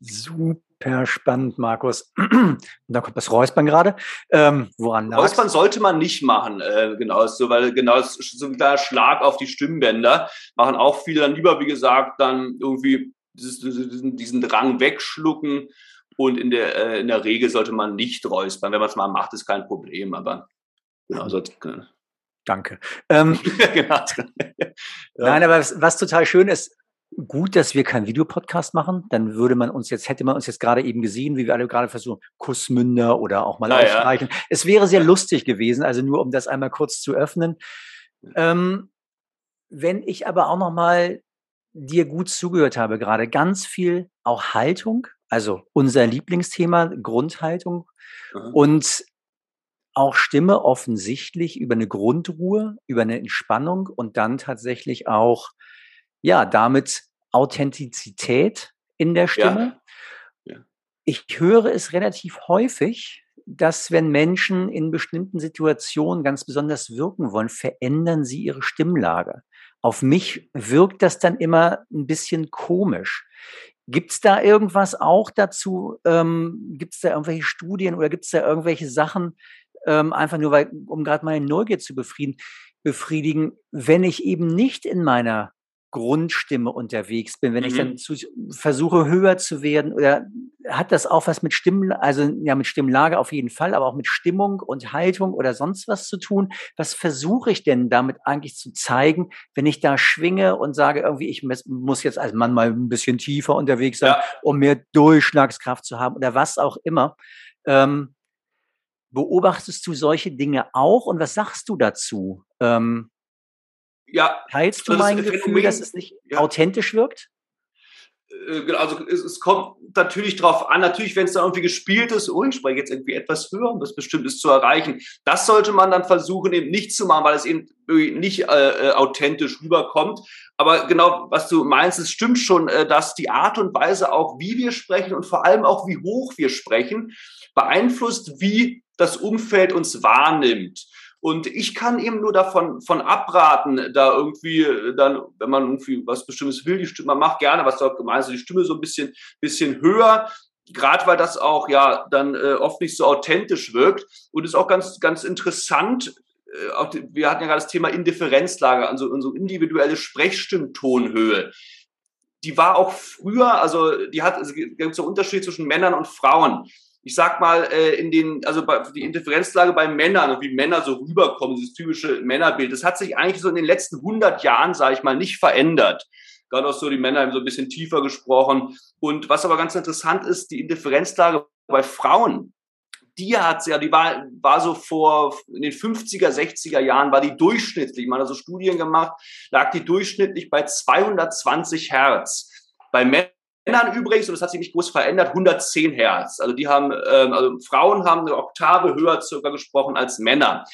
Super spannend, Markus. Und da kommt das Räuspern gerade. Ähm, woran lag's? Räuspern sollte man nicht machen, äh, genau, so, weil genau so ein kleiner Schlag auf die Stimmbänder machen auch viele dann lieber, wie gesagt, dann irgendwie diesen, diesen Drang wegschlucken. Und in der, äh, in der Regel sollte man nicht räuspern. Wenn man es mal macht, ist kein Problem, aber genau, sollte, Danke. Ähm, *laughs* genau. ja. Nein, aber was, was, total schön ist, gut, dass wir keinen Videopodcast machen. Dann würde man uns jetzt, hätte man uns jetzt gerade eben gesehen, wie wir alle gerade versuchen, Kussmünder oder auch mal naja. ausstreichen. Es wäre sehr lustig gewesen, also nur um das einmal kurz zu öffnen. Ähm, wenn ich aber auch noch mal dir gut zugehört habe, gerade ganz viel auch Haltung, also unser Lieblingsthema, Grundhaltung mhm. und auch Stimme offensichtlich über eine Grundruhe, über eine Entspannung und dann tatsächlich auch, ja, damit Authentizität in der Stimme. Ja. Ja. Ich höre es relativ häufig, dass wenn Menschen in bestimmten Situationen ganz besonders wirken wollen, verändern sie ihre Stimmlage. Auf mich wirkt das dann immer ein bisschen komisch. Gibt es da irgendwas auch dazu? Ähm, gibt es da irgendwelche Studien oder gibt es da irgendwelche Sachen, ähm, einfach nur, weil, um gerade meine Neugier zu befriedigen, befriedigen, wenn ich eben nicht in meiner Grundstimme unterwegs bin, wenn mhm. ich dann mhm. zu, versuche höher zu werden oder hat das auch was mit Stimmen, also ja mit Stimmlage auf jeden Fall, aber auch mit Stimmung und Haltung oder sonst was zu tun? Was versuche ich denn damit eigentlich zu zeigen, wenn ich da schwinge und sage irgendwie, ich muss jetzt als Mann mal ein bisschen tiefer unterwegs sein, ja. um mehr Durchschlagskraft zu haben oder was auch immer? Ähm, beobachtest du solche Dinge auch und was sagst du dazu? Ähm, ja. Teilst du mein Gefühl, Phänomen, dass es nicht ja. authentisch wirkt? Äh, genau, also es, es, kommt natürlich darauf an, natürlich, wenn es da irgendwie gespielt ist, oh, ich spreche jetzt irgendwie etwas höher, um das Bestimmtes zu erreichen. Das sollte man dann versuchen, eben nicht zu machen, weil es eben nicht äh, äh, authentisch rüberkommt. Aber genau, was du meinst, es stimmt schon, äh, dass die Art und Weise auch, wie wir sprechen und vor allem auch, wie hoch wir sprechen, beeinflusst, wie das Umfeld uns wahrnimmt. Und ich kann eben nur davon von abraten, da irgendwie dann, wenn man irgendwie was Bestimmtes will, die Stimme, man macht gerne, was dort gemeint ist, die Stimme so ein bisschen, bisschen höher, gerade weil das auch ja dann äh, oft nicht so authentisch wirkt. Und ist auch ganz, ganz interessant, äh, auch, wir hatten ja gerade das Thema Indifferenzlage, also unsere individuelle Sprechstimmtonhöhe. Die war auch früher, also die hat, also gibt es einen Unterschied zwischen Männern und Frauen ich sag mal, äh, in den, also bei, die Interferenzlage bei Männern, wie Männer so rüberkommen, dieses typische Männerbild, das hat sich eigentlich so in den letzten 100 Jahren, sage ich mal, nicht verändert. Gerade auch so die Männer haben so ein bisschen tiefer gesprochen. Und was aber ganz interessant ist, die Indifferenzlage bei Frauen, die hat ja, die war, war so vor in den 50er, 60er Jahren, war die durchschnittlich, man hat so Studien gemacht, lag die durchschnittlich bei 220 Hertz. Bei Männern Männern übrigens, und das hat sich nicht groß verändert, 110 Hertz. Also die haben, ähm, also Frauen haben eine Oktave höher circa gesprochen als Männer.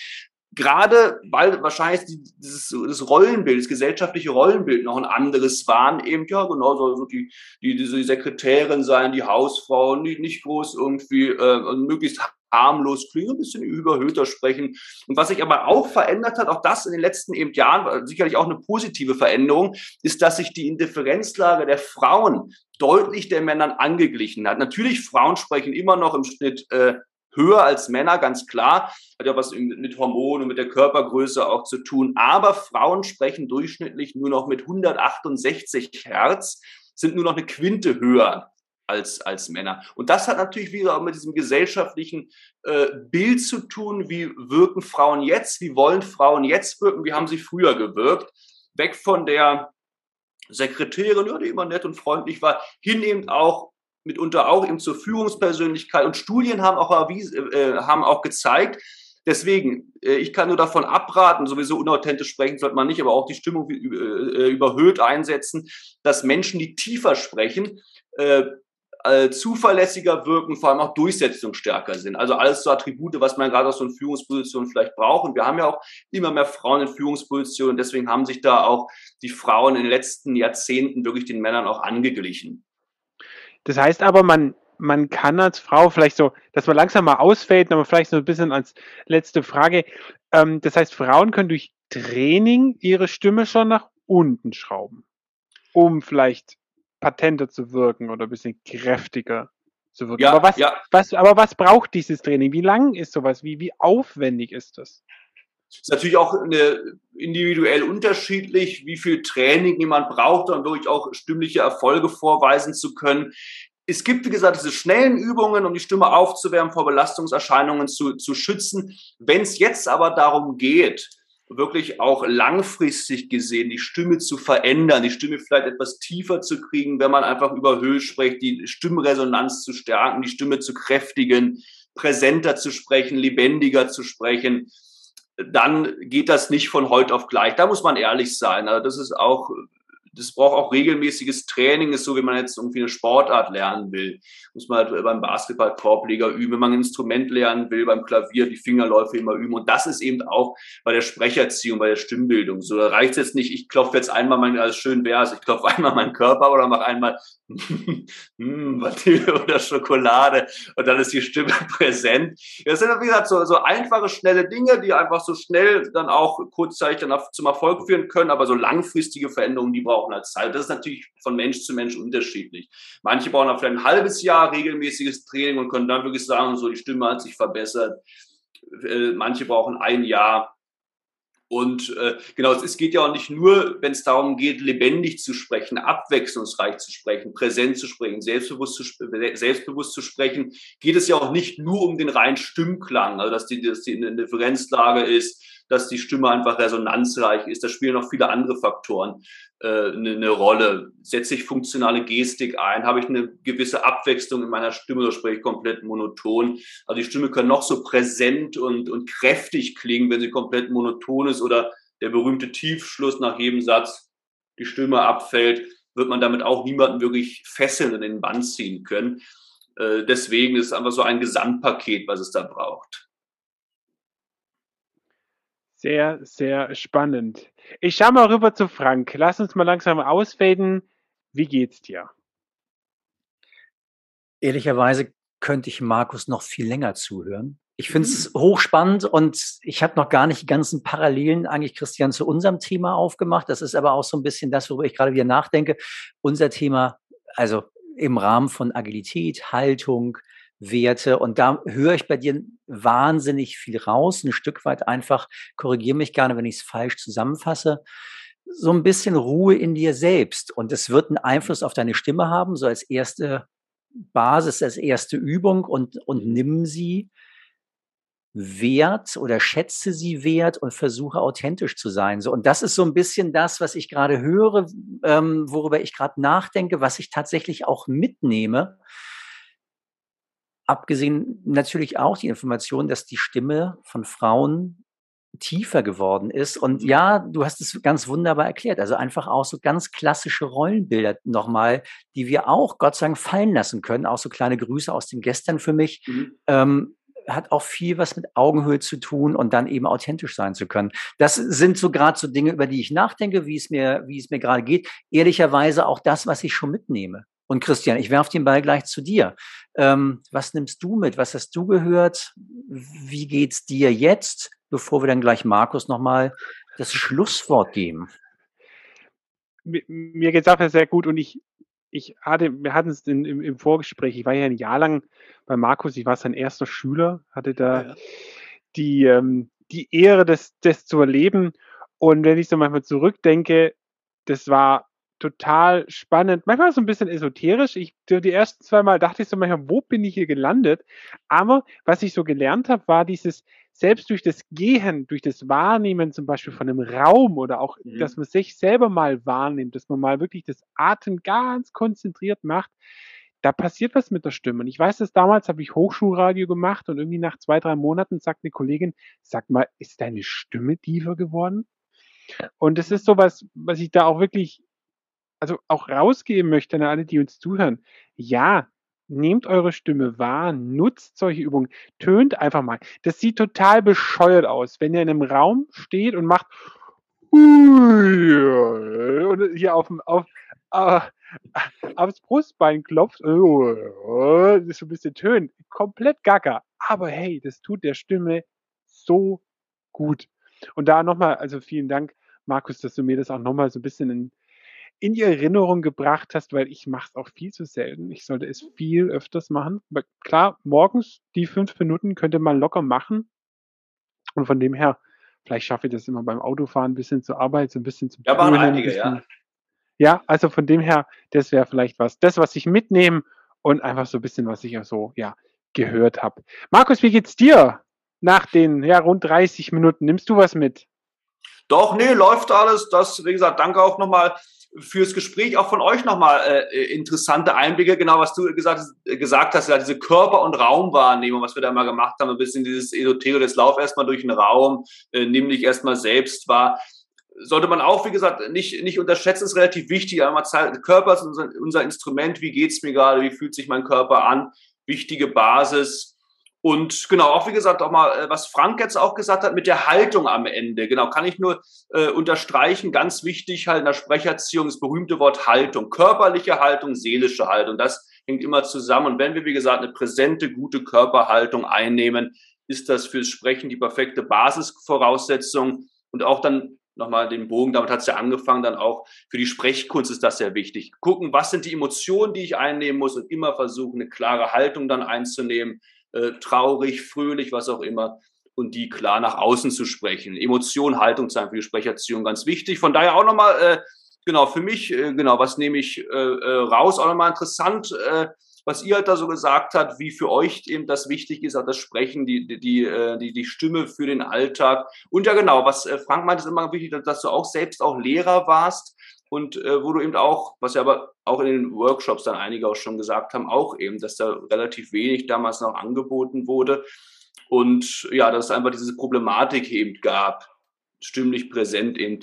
Gerade weil wahrscheinlich dieses, das Rollenbild, das gesellschaftliche Rollenbild noch ein anderes waren, eben ja genau so die, die diese Sekretärin sein, die Hausfrau, nicht, nicht groß irgendwie äh, möglichst harmlos klingen, ein bisschen überhöhter sprechen. Und was sich aber auch verändert hat, auch das in den letzten eben Jahren, sicherlich auch eine positive Veränderung, ist, dass sich die Indifferenzlage der Frauen deutlich der Männern angeglichen hat. Natürlich, Frauen sprechen immer noch im Schnitt äh, höher als Männer, ganz klar. Hat ja was mit Hormonen und mit der Körpergröße auch zu tun. Aber Frauen sprechen durchschnittlich nur noch mit 168 Hertz, sind nur noch eine Quinte höher als, als Männer. Und das hat natürlich wieder auch mit diesem gesellschaftlichen äh, Bild zu tun, wie wirken Frauen jetzt, wie wollen Frauen jetzt wirken, wie haben sie früher gewirkt. Weg von der Sekretärin, ja, die immer nett und freundlich war, hin eben auch mitunter auch eben zur Führungspersönlichkeit. Und Studien haben auch, erwiesen, äh, haben auch gezeigt, Deswegen, äh, ich kann nur davon abraten, sowieso unauthentisch sprechen sollte man nicht, aber auch die Stimmung äh, überhöht einsetzen, dass Menschen, die tiefer sprechen, äh, äh, zuverlässiger wirken, vor allem auch durchsetzungsstärker sind. Also alles so Attribute, was man gerade aus so einer Führungsposition vielleicht braucht. Und wir haben ja auch immer mehr Frauen in Führungspositionen. Deswegen haben sich da auch die Frauen in den letzten Jahrzehnten wirklich den Männern auch angeglichen. Das heißt aber, man, man kann als Frau vielleicht so, dass man langsam mal ausfällt, aber vielleicht so ein bisschen als letzte Frage. Ähm, das heißt, Frauen können durch Training ihre Stimme schon nach unten schrauben, um vielleicht patenter zu wirken oder ein bisschen kräftiger zu wirken. Ja, aber, was, ja. was, aber was braucht dieses Training? Wie lang ist sowas? Wie, wie aufwendig ist das? Ist natürlich auch eine, individuell unterschiedlich, wie viel Training jemand braucht, um wirklich auch stimmliche Erfolge vorweisen zu können. Es gibt, wie gesagt, diese schnellen Übungen, um die Stimme aufzuwärmen, vor Belastungserscheinungen zu, zu schützen. Wenn es jetzt aber darum geht, wirklich auch langfristig gesehen die Stimme zu verändern, die Stimme vielleicht etwas tiefer zu kriegen, wenn man einfach über Höhe spricht, die Stimmresonanz zu stärken, die Stimme zu kräftigen, präsenter zu sprechen, lebendiger zu sprechen, dann geht das nicht von heute auf gleich. Da muss man ehrlich sein. Also das ist auch das braucht auch regelmäßiges Training, ist so, wie man jetzt irgendwie eine Sportart lernen will. Muss man halt beim Basketball Korbleger üben, wenn man ein Instrument lernen will, beim Klavier die Fingerläufe immer üben. Und das ist eben auch bei der Sprecherziehung, bei der Stimmbildung. So, da reicht es jetzt nicht, ich klopfe jetzt einmal mein, als schön wäre ich klopfe *laughs* einmal meinen Körper oder mache einmal *laughs* hm, Vanille oder Schokolade und dann ist die Stimme *laughs* präsent. Das sind, wie gesagt, so, so einfache, schnelle Dinge, die einfach so schnell dann auch kurzzeitig dann zum Erfolg führen können, aber so langfristige Veränderungen, die brauchen brauchen als Zeit. Das ist natürlich von Mensch zu Mensch unterschiedlich. Manche brauchen auch vielleicht ein halbes Jahr regelmäßiges Training und können dann wirklich sagen, so die Stimme hat sich verbessert. Äh, manche brauchen ein Jahr. Und äh, genau, es geht ja auch nicht nur, wenn es darum geht, lebendig zu sprechen, abwechslungsreich zu sprechen, präsent zu sprechen, selbstbewusst zu, selbstbewusst zu sprechen, geht es ja auch nicht nur um den reinen Stimmklang, also dass die, dass die eine Differenzlage ist, dass die Stimme einfach resonanzreich ist. Da spielen noch viele andere Faktoren äh, eine, eine Rolle. Setze ich funktionale Gestik ein? Habe ich eine gewisse Abwechslung in meiner Stimme oder spreche ich komplett monoton? Also die Stimme kann noch so präsent und, und kräftig klingen, wenn sie komplett monoton ist oder der berühmte Tiefschluss nach jedem Satz die Stimme abfällt, wird man damit auch niemanden wirklich fesseln in den Band ziehen können. Äh, deswegen ist es einfach so ein Gesamtpaket, was es da braucht. Sehr, sehr spannend. Ich schaue mal rüber zu Frank. Lass uns mal langsam ausfaden. Wie geht's dir? Ehrlicherweise könnte ich Markus noch viel länger zuhören. Ich finde es mhm. hochspannend und ich habe noch gar nicht die ganzen Parallelen eigentlich, Christian, zu unserem Thema aufgemacht. Das ist aber auch so ein bisschen das, worüber ich gerade wieder nachdenke. Unser Thema, also im Rahmen von Agilität, Haltung, Werte. Und da höre ich bei dir wahnsinnig viel raus, ein Stück weit einfach, korrigiere mich gerne, wenn ich es falsch zusammenfasse, so ein bisschen Ruhe in dir selbst. Und es wird einen Einfluss auf deine Stimme haben, so als erste Basis, als erste Übung und, und nimm sie wert oder schätze sie wert und versuche authentisch zu sein. So und das ist so ein bisschen das, was ich gerade höre, ähm, worüber ich gerade nachdenke, was ich tatsächlich auch mitnehme abgesehen natürlich auch die Information, dass die Stimme von Frauen tiefer geworden ist. Und ja, du hast es ganz wunderbar erklärt. Also einfach auch so ganz klassische Rollenbilder nochmal, die wir auch Gott sei Dank fallen lassen können. Auch so kleine Grüße aus den Gestern für mich. Mhm. Ähm, hat auch viel was mit Augenhöhe zu tun und dann eben authentisch sein zu können. Das sind so gerade so Dinge, über die ich nachdenke, wie es mir, wie es mir gerade geht. Ehrlicherweise auch das, was ich schon mitnehme. Und Christian, ich werfe den Ball gleich zu dir. Ähm, was nimmst du mit? Was hast du gehört? Wie geht's dir jetzt, bevor wir dann gleich Markus nochmal das Schlusswort geben? Mir, mir geht's auch sehr gut und ich, ich hatte, wir hatten es im, im, Vorgespräch, ich war ja ein Jahr lang bei Markus, ich war sein erster Schüler, hatte da ja. die, ähm, die Ehre, das, das zu erleben. Und wenn ich so manchmal zurückdenke, das war total spannend, manchmal so ein bisschen esoterisch. Ich, die ersten zwei Mal dachte ich so manchmal, wo bin ich hier gelandet? Aber was ich so gelernt habe, war dieses, selbst durch das Gehen, durch das Wahrnehmen zum Beispiel von einem Raum oder auch, mhm. dass man sich selber mal wahrnimmt, dass man mal wirklich das Atem ganz konzentriert macht, da passiert was mit der Stimme. Und ich weiß, dass damals habe ich Hochschulradio gemacht und irgendwie nach zwei, drei Monaten sagt eine Kollegin, sag mal, ist deine Stimme tiefer geworden? Und das ist so was, was ich da auch wirklich also auch rausgeben möchte an alle, die uns zuhören. Ja, nehmt eure Stimme wahr, nutzt solche Übungen, tönt einfach mal. Das sieht total bescheuert aus, wenn ihr in einem Raum steht und macht und hier auf, auf, uh, aufs Brustbein klopft, das ist so ein bisschen tönt, komplett gaga. Aber hey, das tut der Stimme so gut. Und da nochmal, also vielen Dank, Markus, dass du mir das auch nochmal so ein bisschen in, in die Erinnerung gebracht hast, weil ich mache es auch viel zu selten. Ich sollte es viel öfters machen. Aber klar, morgens die fünf Minuten könnte man locker machen. Und von dem her, vielleicht schaffe ich das immer beim Autofahren ein bisschen zur Arbeit, so ein bisschen zu Ja, waren einige, ja. Ja, also von dem her, das wäre vielleicht was. Das, was ich mitnehme und einfach so ein bisschen, was ich auch so, ja, gehört habe. Markus, wie geht's dir nach den ja, rund 30 Minuten? Nimmst du was mit? Doch, nee, läuft alles. Das, wie gesagt, danke auch nochmal fürs Gespräch, auch von euch nochmal äh, interessante Einblicke, genau was du gesagt, gesagt hast, ja, diese Körper- und Raumwahrnehmung, was wir da mal gemacht haben, ein bisschen dieses Esoterik, das Lauf erstmal durch den Raum, äh, nimm dich erstmal selbst wahr. Sollte man auch, wie gesagt, nicht, nicht unterschätzen, ist relativ wichtig. Einmal Körper ist unser, unser Instrument, wie geht's mir gerade, wie fühlt sich mein Körper an, wichtige Basis und genau, auch wie gesagt, auch mal, äh, was Frank jetzt auch gesagt hat mit der Haltung am Ende. Genau, kann ich nur äh, unterstreichen, ganz wichtig halt in der Sprecherziehung das berühmte Wort Haltung. Körperliche Haltung, seelische Haltung, das hängt immer zusammen. Und wenn wir, wie gesagt, eine präsente, gute Körperhaltung einnehmen, ist das fürs Sprechen die perfekte Basisvoraussetzung. Und auch dann nochmal den Bogen, damit hat es ja angefangen, dann auch für die Sprechkunst ist das sehr wichtig. Gucken, was sind die Emotionen, die ich einnehmen muss und immer versuchen, eine klare Haltung dann einzunehmen äh, traurig, fröhlich, was auch immer, und die klar nach außen zu sprechen. Emotion, Haltung sein für die Sprecherziehung ganz wichtig. Von daher auch nochmal, äh, genau, für mich, äh, genau, was nehme ich äh, äh, raus, auch nochmal interessant, äh, was ihr halt da so gesagt habt, wie für euch eben das wichtig ist, auch das Sprechen, die, die, die, äh, die, die Stimme für den Alltag. Und ja, genau, was Frank meint, ist immer wichtig, dass, dass du auch selbst auch Lehrer warst und äh, wo du eben auch, was ja aber auch in den Workshops dann einige auch schon gesagt haben, auch eben, dass da relativ wenig damals noch angeboten wurde und ja, dass es einfach diese Problematik eben gab, stimmlich präsent eben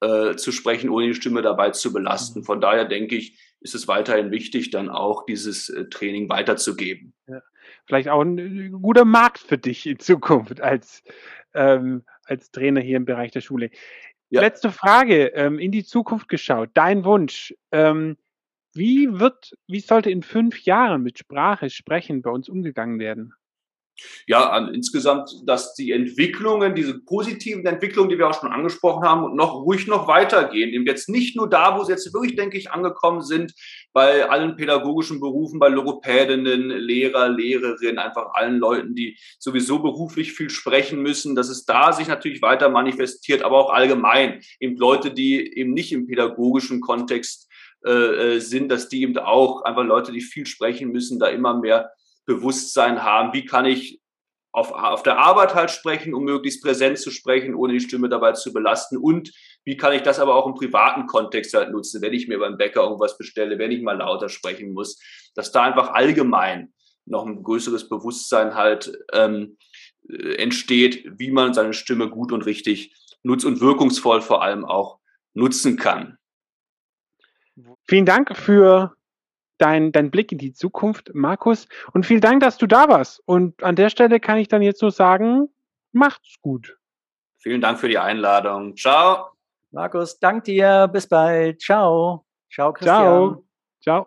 äh, zu sprechen, ohne die Stimme dabei zu belasten. Von daher denke ich, ist es weiterhin wichtig, dann auch dieses äh, Training weiterzugeben. Ja. Vielleicht auch ein äh, guter Markt für dich in Zukunft als, ähm, als Trainer hier im Bereich der Schule. Ja. Letzte Frage, ähm, in die Zukunft geschaut. Dein Wunsch. Ähm, wie wird, wie sollte in fünf Jahren mit Sprache, Sprechen bei uns umgegangen werden? ja, insgesamt, dass die Entwicklungen, diese positiven Entwicklungen, die wir auch schon angesprochen haben, noch ruhig noch weitergehen. Eben jetzt nicht nur da, wo sie jetzt wirklich, denke ich, angekommen sind, bei allen pädagogischen Berufen, bei Logopädinnen, Lehrer, Lehrerinnen, einfach allen Leuten, die sowieso beruflich viel sprechen müssen, dass es da sich natürlich weiter manifestiert, aber auch allgemein eben Leute, die eben nicht im pädagogischen Kontext äh, äh sind, dass die eben auch einfach Leute, die viel sprechen müssen, da immer mehr Bewusstsein haben, wie kann ich auf, auf der Arbeit halt sprechen, um möglichst präsent zu sprechen, ohne die Stimme dabei zu belasten. Und wie kann ich das aber auch im privaten Kontext halt nutzen, wenn ich mir beim Bäcker irgendwas bestelle, wenn ich mal lauter sprechen muss, dass da einfach allgemein noch ein größeres Bewusstsein halt ähm, äh, entsteht, wie man seine Stimme gut und richtig nutzt und wirkungsvoll vor allem auch nutzen kann. Vielen Dank für dein, dein Blick in die Zukunft, Markus. Und vielen Dank, dass du da warst. Und an der Stelle kann ich dann jetzt nur sagen, macht's gut. Vielen Dank für die Einladung. Ciao. Markus, dank dir. Bis bald. Ciao. Ciao, Christian. Ciao. Ciao.